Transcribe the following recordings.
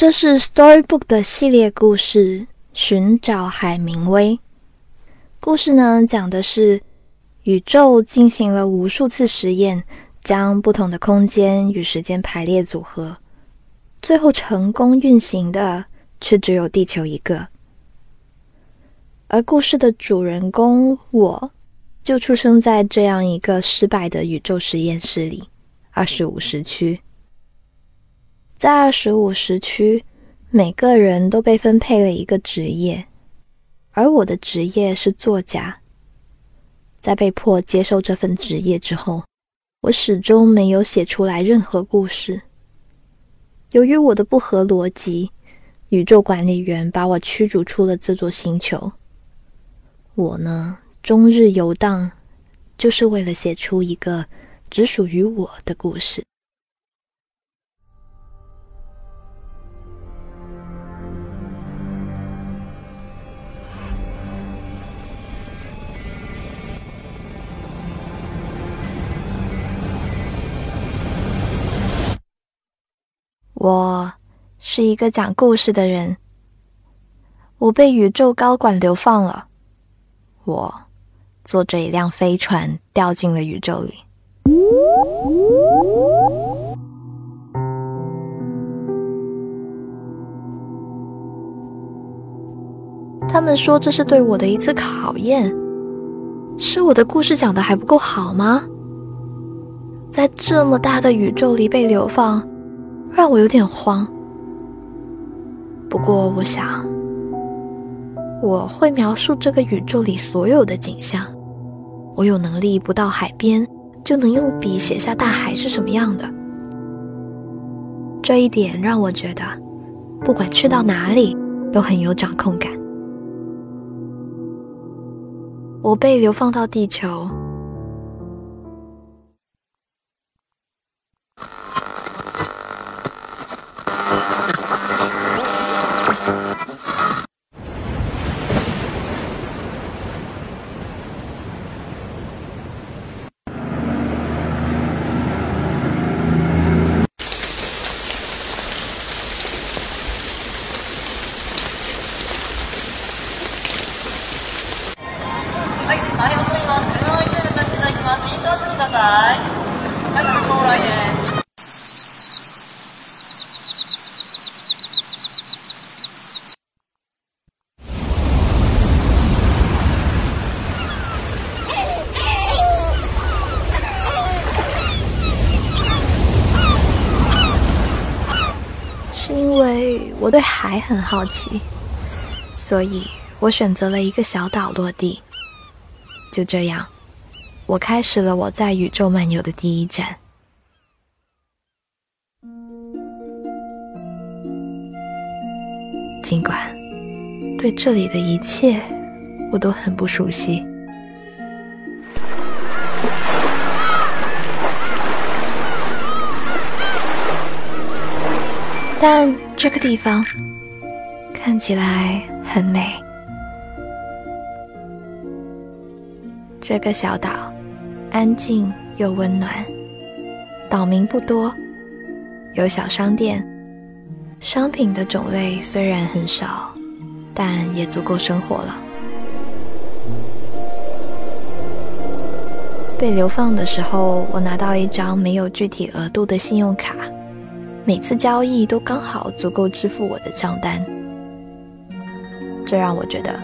这是 Storybook 的系列故事《寻找海明威》。故事呢，讲的是宇宙进行了无数次实验，将不同的空间与时间排列组合，最后成功运行的却只有地球一个。而故事的主人公我，就出生在这样一个失败的宇宙实验室里——二十五时区。在二十五时区，每个人都被分配了一个职业。而我的职业是作家。在被迫接受这份职业之后，我始终没有写出来任何故事。由于我的不合逻辑，宇宙管理员把我驱逐出了这座星球。我呢，终日游荡，就是为了写出一个只属于我的故事。我是一个讲故事的人。我被宇宙高管流放了。我坐着一辆飞船掉进了宇宙里。他们说这是对我的一次考验。是我的故事讲的还不够好吗？在这么大的宇宙里被流放。让我有点慌，不过我想，我会描述这个宇宙里所有的景象。我有能力不到海边就能用笔写下大海是什么样的。这一点让我觉得，不管去到哪里都很有掌控感。我被流放到地球。是因为我对海很好奇，所以我选择了一个小岛落地。就这样。我开始了我在宇宙漫游的第一站。尽管对这里的一切我都很不熟悉，但这个地方看起来很美。这个小岛。安静又温暖，岛民不多，有小商店，商品的种类虽然很少，但也足够生活了。被流放的时候，我拿到一张没有具体额度的信用卡，每次交易都刚好足够支付我的账单，这让我觉得，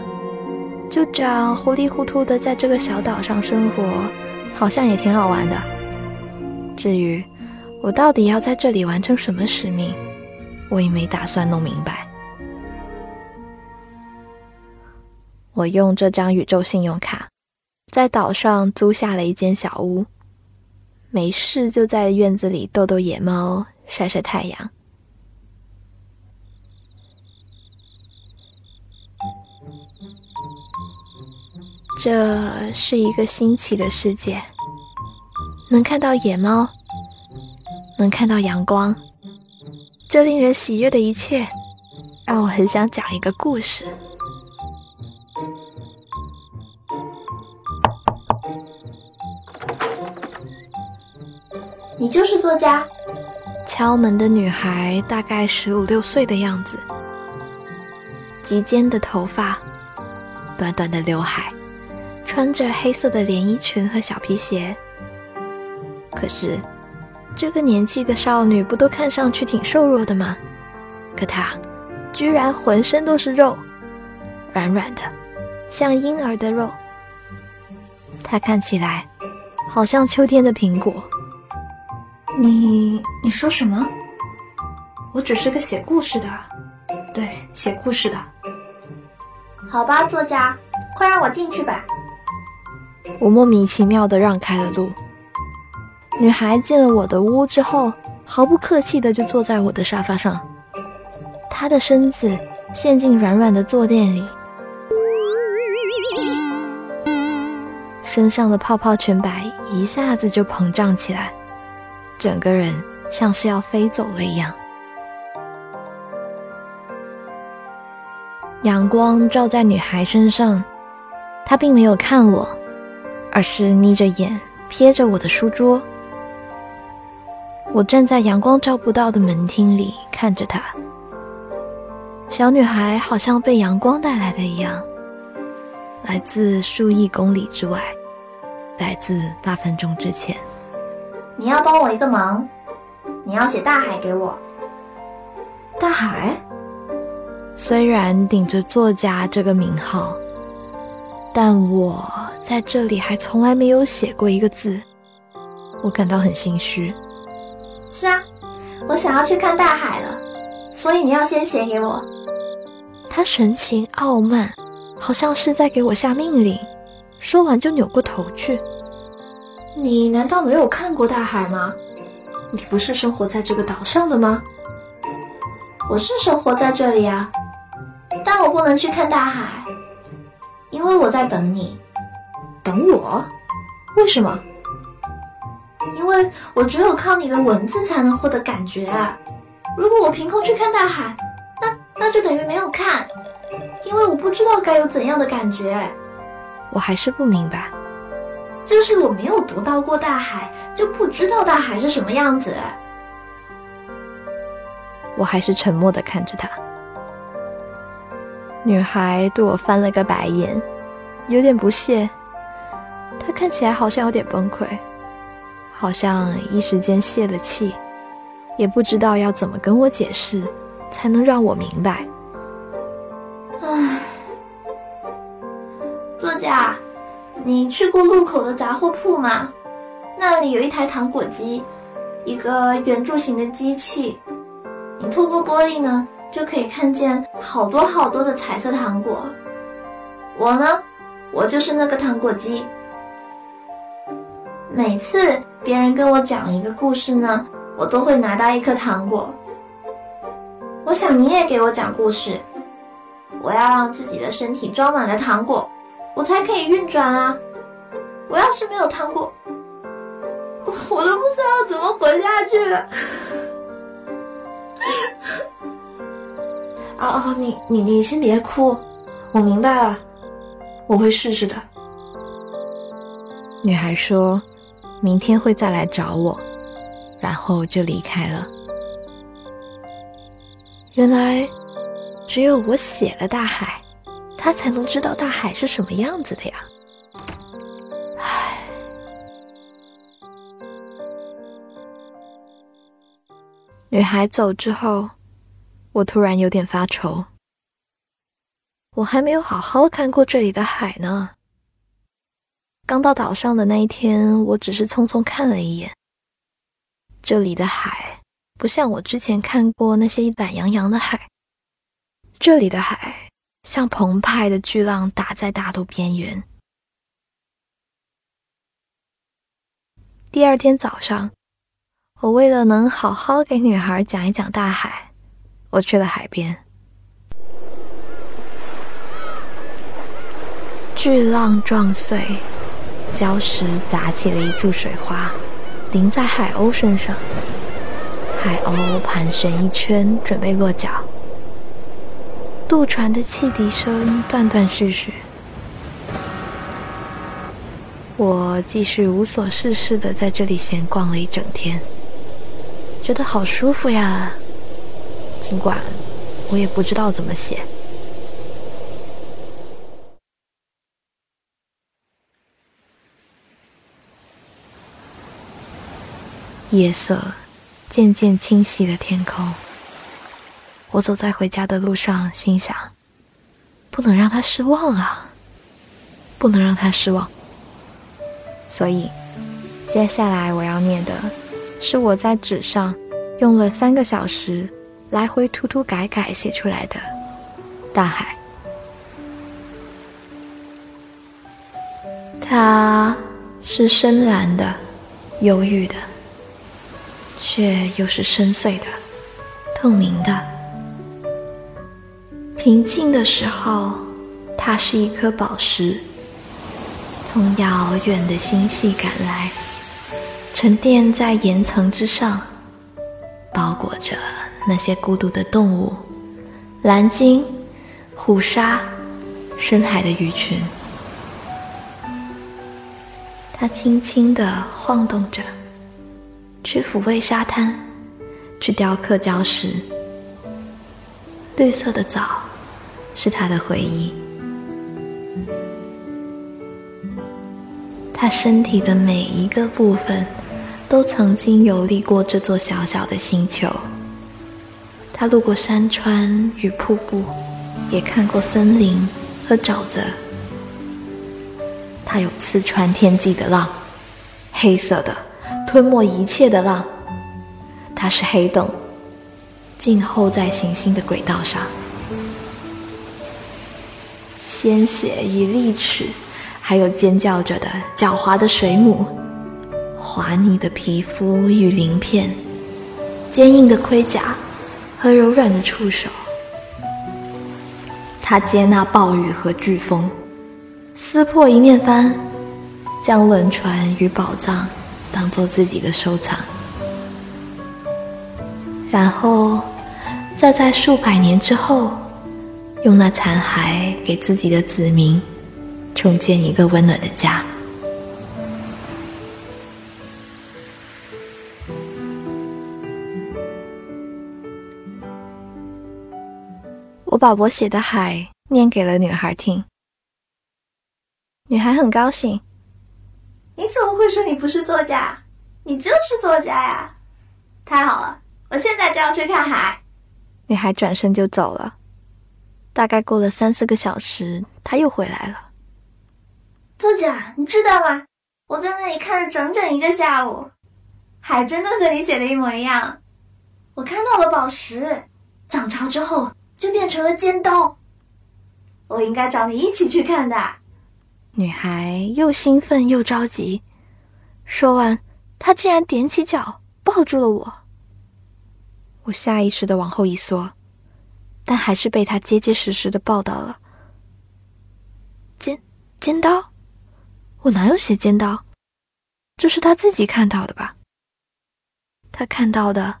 就这样糊里糊涂的在这个小岛上生活。好像也挺好玩的。至于我到底要在这里完成什么使命，我也没打算弄明白。我用这张宇宙信用卡，在岛上租下了一间小屋，没事就在院子里逗逗野猫，晒晒太阳。这是一个新奇的世界，能看到野猫，能看到阳光，这令人喜悦的一切，让我很想讲一个故事。你就是作家，敲门的女孩大概十五六岁的样子，及肩的头发，短短的刘海，穿着黑色的连衣裙和小皮鞋。可是，这个年纪的少女不都看上去挺瘦弱的吗？可她，居然浑身都是肉，软软的，像婴儿的肉。她看起来，好像秋天的苹果。你你说什么？我只是个写故事的，对，写故事的。好吧，作家，快让我进去吧。我莫名其妙的让开了路。女孩进了我的屋之后，毫不客气的就坐在我的沙发上，她的身子陷进软软的坐垫里，身上的泡泡裙摆一下子就膨胀起来。整个人像是要飞走了一样。阳光照在女孩身上，她并没有看我，而是眯着眼瞥着我的书桌。我站在阳光照不到的门厅里看着她。小女孩好像被阳光带来的一样，来自数亿公里之外，来自八分钟之前。你要帮我一个忙，你要写大海给我。大海，虽然顶着作家这个名号，但我在这里还从来没有写过一个字，我感到很心虚。是啊，我想要去看大海了，所以你要先写给我。他神情傲慢，好像是在给我下命令，说完就扭过头去。你难道没有看过大海吗？你不是生活在这个岛上的吗？我是生活在这里啊，但我不能去看大海，因为我在等你。等我？为什么？因为我只有靠你的文字才能获得感觉。如果我凭空去看大海，那那就等于没有看，因为我不知道该有怎样的感觉。我还是不明白。就是我没有读到过大海，就不知道大海是什么样子。我还是沉默的看着他。女孩对我翻了个白眼，有点不屑。她看起来好像有点崩溃，好像一时间泄了气，也不知道要怎么跟我解释，才能让我明白。唉，作家。你去过路口的杂货铺吗？那里有一台糖果机，一个圆柱形的机器。你透过玻璃呢，就可以看见好多好多的彩色糖果。我呢，我就是那个糖果机。每次别人跟我讲一个故事呢，我都会拿到一颗糖果。我想你也给我讲故事。我要让自己的身体装满了糖果。我才可以运转啊！我要是没有糖果，我都不知道怎么活下去了。哦哦，你你你先别哭，我明白了，我会试试的。女孩说，明天会再来找我，然后就离开了。原来，只有我写了大海。他才能知道大海是什么样子的呀！唉，女孩走之后，我突然有点发愁。我还没有好好看过这里的海呢。刚到岛上的那一天，我只是匆匆看了一眼。这里的海不像我之前看过那些懒洋洋的海，这里的海。像澎湃的巨浪打在大陆边缘。第二天早上，我为了能好好给女孩讲一讲大海，我去了海边。巨浪撞碎，礁石砸起了一柱水花，淋在海鸥身上。海鸥盘旋一圈，准备落脚。渡船的汽笛声断断续续，我继续无所事事的在这里闲逛了一整天，觉得好舒服呀。尽管我也不知道怎么写。夜色渐渐清晰了天空。我走在回家的路上，心想：不能让他失望啊，不能让他失望。所以，接下来我要念的是我在纸上用了三个小时来回涂涂改改写出来的《大海》。它是深蓝的，忧郁的。却又是深邃的、透明的。平静的时候，它是一颗宝石，从遥远的星系赶来，沉淀在岩层之上，包裹着那些孤独的动物——蓝鲸、虎鲨、深海的鱼群。它轻轻地晃动着。去抚慰沙滩，去雕刻礁石。绿色的藻是他的回忆。他身体的每一个部分都曾经游历过这座小小的星球。他路过山川与瀑布，也看过森林和沼泽。他有刺穿天际的浪，黑色的。吞没一切的浪，它是黑洞，静候在行星的轨道上。鲜血与利齿，还有尖叫着的狡猾的水母，滑腻的皮肤与鳞片，坚硬的盔甲和柔软的触手。它接纳暴雨和飓风，撕破一面帆，将轮船与宝藏。当做自己的收藏，然后再在数百年之后，用那残骸给自己的子民重建一个温暖的家。我把我写的海念给了女孩听，女孩很高兴。你怎么会说你不是作家？你就是作家呀！太好了，我现在就要去看海。女孩转身就走了。大概过了三四个小时，她又回来了。作家，你知道吗？我在那里看了整整一个下午，海真的和你写的一模一样。我看到了宝石，涨潮之后就变成了尖刀。我应该找你一起去看的。女孩又兴奋又着急，说完，她竟然踮起脚抱住了我。我下意识的往后一缩，但还是被她结结实实的抱到了。尖尖刀？我哪有写尖刀？这是他自己看到的吧？他看到的，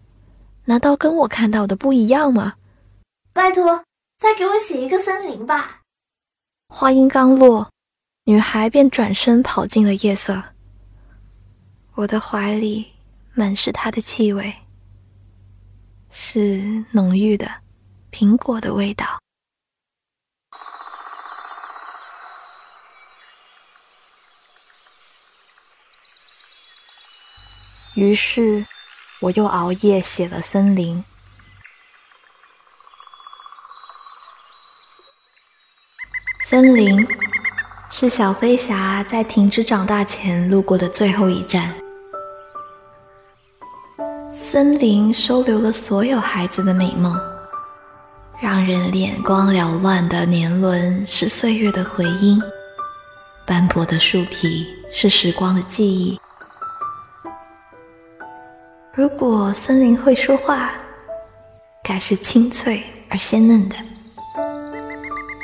难道跟我看到的不一样吗？拜托，再给我写一个森林吧。话音刚落。女孩便转身跑进了夜色。我的怀里满是她的气味，是浓郁的苹果的味道。于是，我又熬夜写了森林。森林。是小飞侠在停止长大前路过的最后一站。森林收留了所有孩子的美梦，让人眼光缭乱的年轮是岁月的回音，斑驳的树皮是时光的记忆。如果森林会说话，该是清脆而鲜嫩的。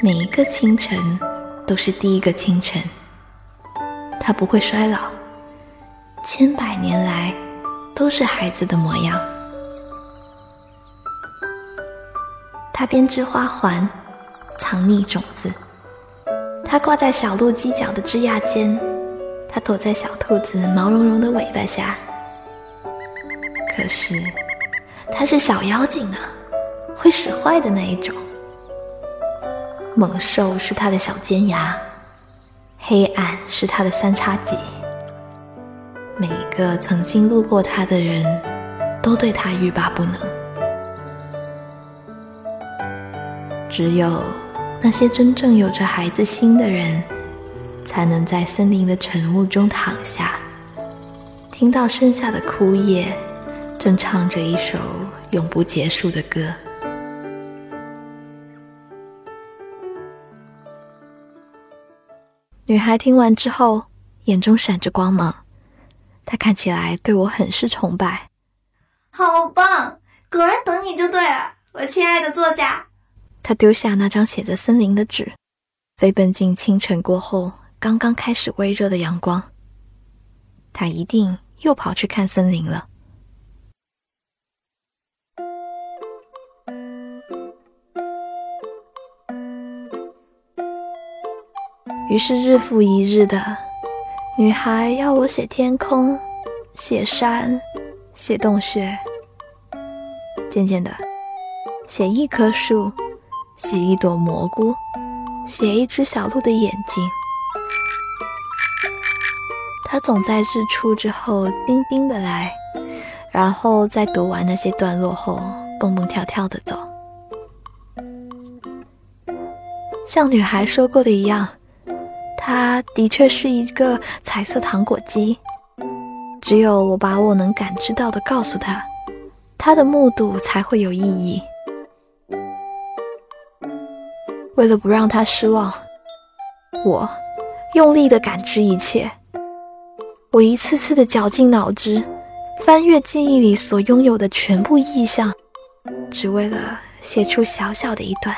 每一个清晨。都是第一个清晨，它不会衰老，千百年来都是孩子的模样。它编织花环，藏匿种子；它挂在小鹿犄角的枝桠间，它躲在小兔子毛茸茸的尾巴下。可是，他是小妖精呢，会使坏的那一种。猛兽是他的小尖牙，黑暗是他的三叉戟。每个曾经路过他的人都对他欲罢不能，只有那些真正有着孩子心的人，才能在森林的晨雾中躺下，听到剩下的枯叶正唱着一首永不结束的歌。女孩听完之后，眼中闪着光芒。她看起来对我很是崇拜，好棒！果然等你就对了，我亲爱的作家。她丢下那张写着森林的纸，飞奔进清晨过后刚刚开始微热的阳光。她一定又跑去看森林了。于是日复一日的。女孩要我写天空，写山，写洞穴。渐渐的，写一棵树，写一朵蘑菇，写一只小鹿的眼睛。他总在日出之后叮叮的来，然后在读完那些段落后蹦蹦跳跳的走。像女孩说过的一样。它的确是一个彩色糖果机，只有我把我能感知到的告诉他，他的目睹才会有意义。为了不让他失望，我用力的感知一切，我一次次的绞尽脑汁，翻阅记忆里所拥有的全部意象，只为了写出小小的一段，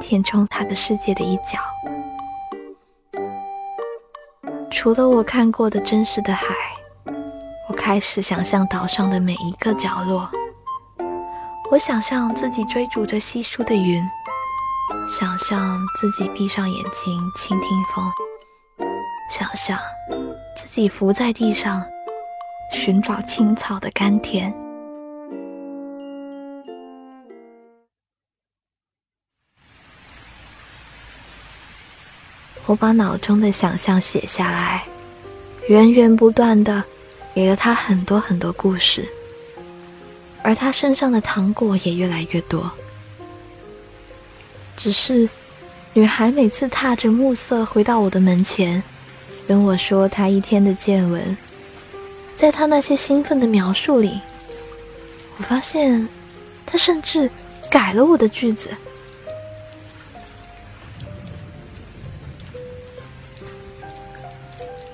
填充他的世界的一角。除了我看过的真实的海，我开始想象岛上的每一个角落。我想象自己追逐着稀疏的云，想象自己闭上眼睛倾听风，想象自己伏在地上寻找青草的甘甜。我把脑中的想象写下来，源源不断的给了他很多很多故事，而他身上的糖果也越来越多。只是，女孩每次踏着暮色回到我的门前，跟我说她一天的见闻，在她那些兴奋的描述里，我发现，她甚至改了我的句子。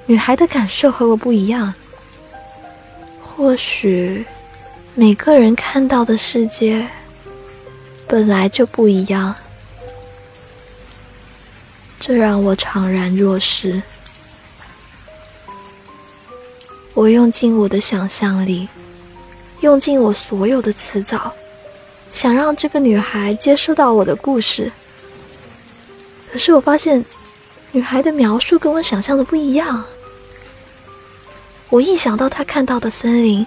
女孩的感受和我不一样。或许每个人看到的世界本来就不一样，这让我怅然若失。我用尽我的想象力，用尽我所有的词藻，想让这个女孩接收到我的故事。可是我发现，女孩的描述跟我想象的不一样。我一想到他看到的森林，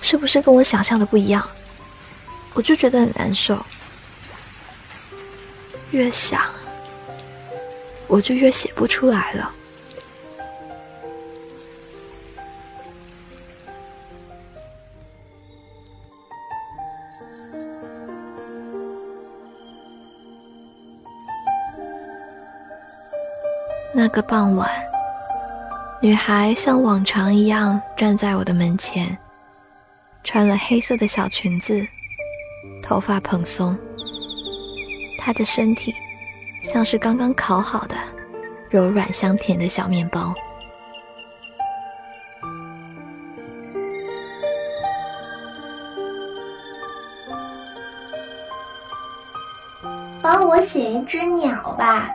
是不是跟我想象的不一样，我就觉得很难受。越想，我就越写不出来了。那个傍晚。女孩像往常一样站在我的门前，穿了黑色的小裙子，头发蓬松。她的身体像是刚刚烤好的柔软香甜的小面包。帮我写一只鸟吧。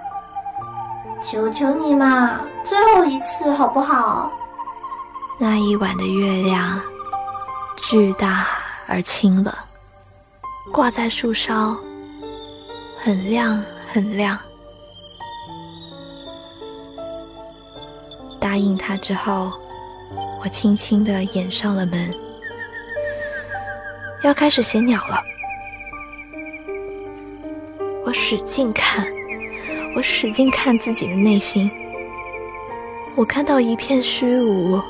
求求你嘛，最后一次好不好？那一晚的月亮巨大而清冷，挂在树梢，很亮很亮。答应他之后，我轻轻的掩上了门，要开始写鸟了。我使劲看，我使劲看自己的内心。我看到一片虚无，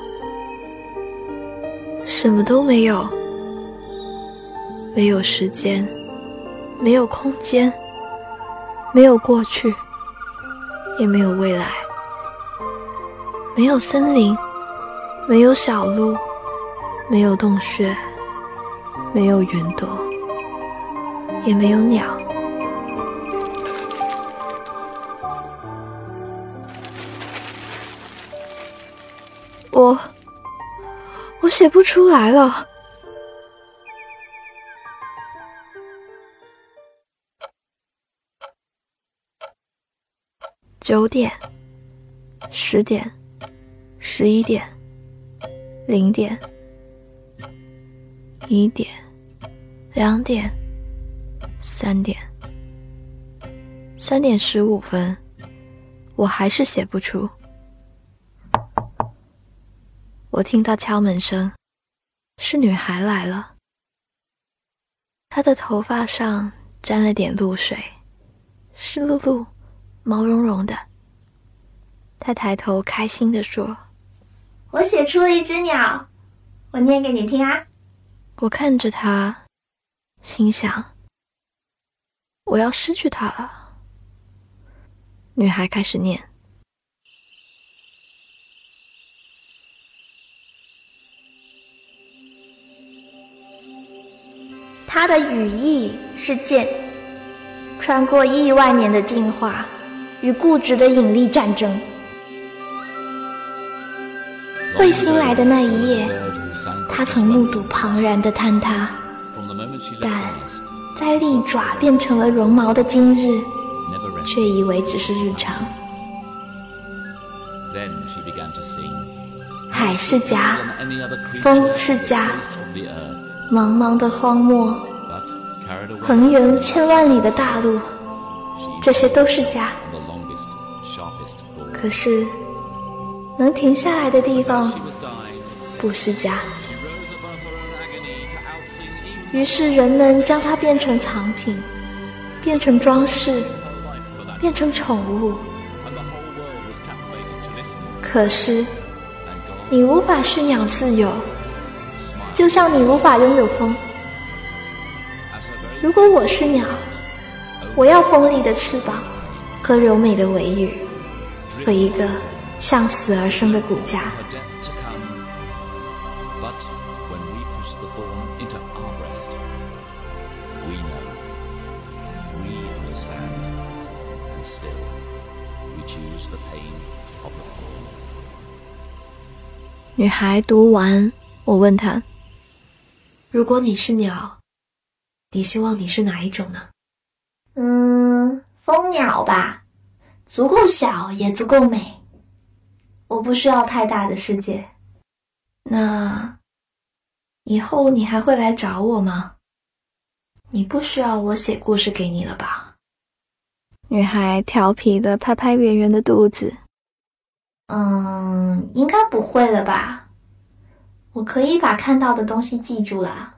什么都没有，没有时间，没有空间，没有过去，也没有未来，没有森林，没有小路，没有洞穴，没有云朵，也没有鸟。我，我写不出来了。九点，十点，十一点，零点，一点，两点，三点，三点十五分，我还是写不出。我听到敲门声，是女孩来了。她的头发上沾了点露水，湿漉漉、毛茸茸的。她抬头开心地说：“我写出了一只鸟，我念给你听啊。”我看着她，心想：“我要失去它了。”女孩开始念。它的羽翼是剑，穿过亿万年的进化与固执的引力战争。彗星来的那一夜，他曾目睹庞然的坍塌，但在利爪变成了绒毛的今日，却以为只是日常。海是家，风是家。茫茫的荒漠，横远千万里的大陆，这些都是家。可是，能停下来的地方不是家。于是，人们将它变成藏品，变成装饰，变成宠物。可是，你无法驯养自由。就像你无法拥有风。如果我是鸟，我要锋利的翅膀和柔美的尾羽，和一个向死而生的骨架。女孩读完，我问她。如果你是鸟，你希望你是哪一种呢？嗯，蜂鸟吧，足够小也足够美。我不需要太大的世界。那以后你还会来找我吗？你不需要我写故事给你了吧？女孩调皮的拍拍圆圆的肚子。嗯，应该不会了吧。我可以把看到的东西记住了，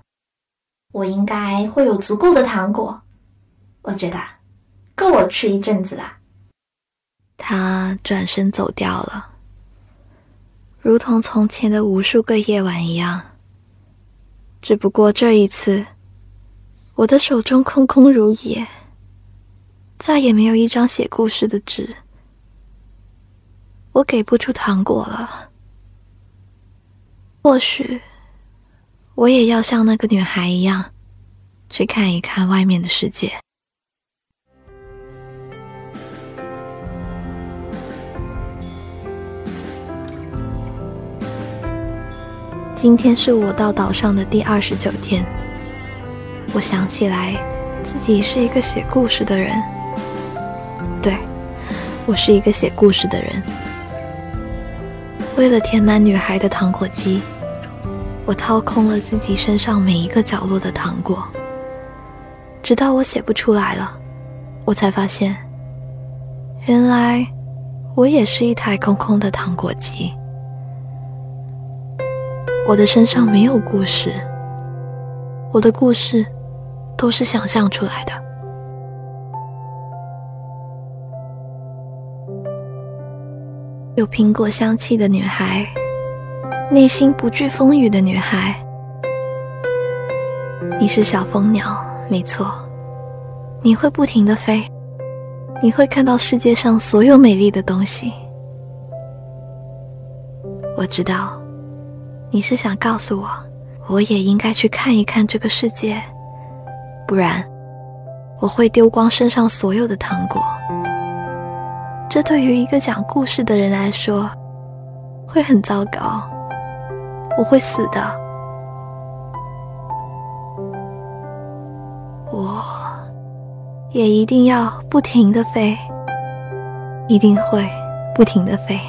我应该会有足够的糖果，我觉得够我吃一阵子了。他转身走掉了，如同从前的无数个夜晚一样。只不过这一次，我的手中空空如也，再也没有一张写故事的纸。我给不出糖果了。或许，我也要像那个女孩一样，去看一看外面的世界。今天是我到岛上的第二十九天。我想起来，自己是一个写故事的人。对，我是一个写故事的人。为了填满女孩的糖果机。我掏空了自己身上每一个角落的糖果，直到我写不出来了，我才发现，原来我也是一台空空的糖果机。我的身上没有故事，我的故事都是想象出来的。有苹果香气的女孩，内心不惧风雨的女孩。你是小蜂鸟，没错，你会不停的飞，你会看到世界上所有美丽的东西。我知道，你是想告诉我，我也应该去看一看这个世界，不然我会丢光身上所有的糖果。这对于一个讲故事的人来说，会很糟糕，我会死的。我也一定要不停的飞，一定会不停的飞。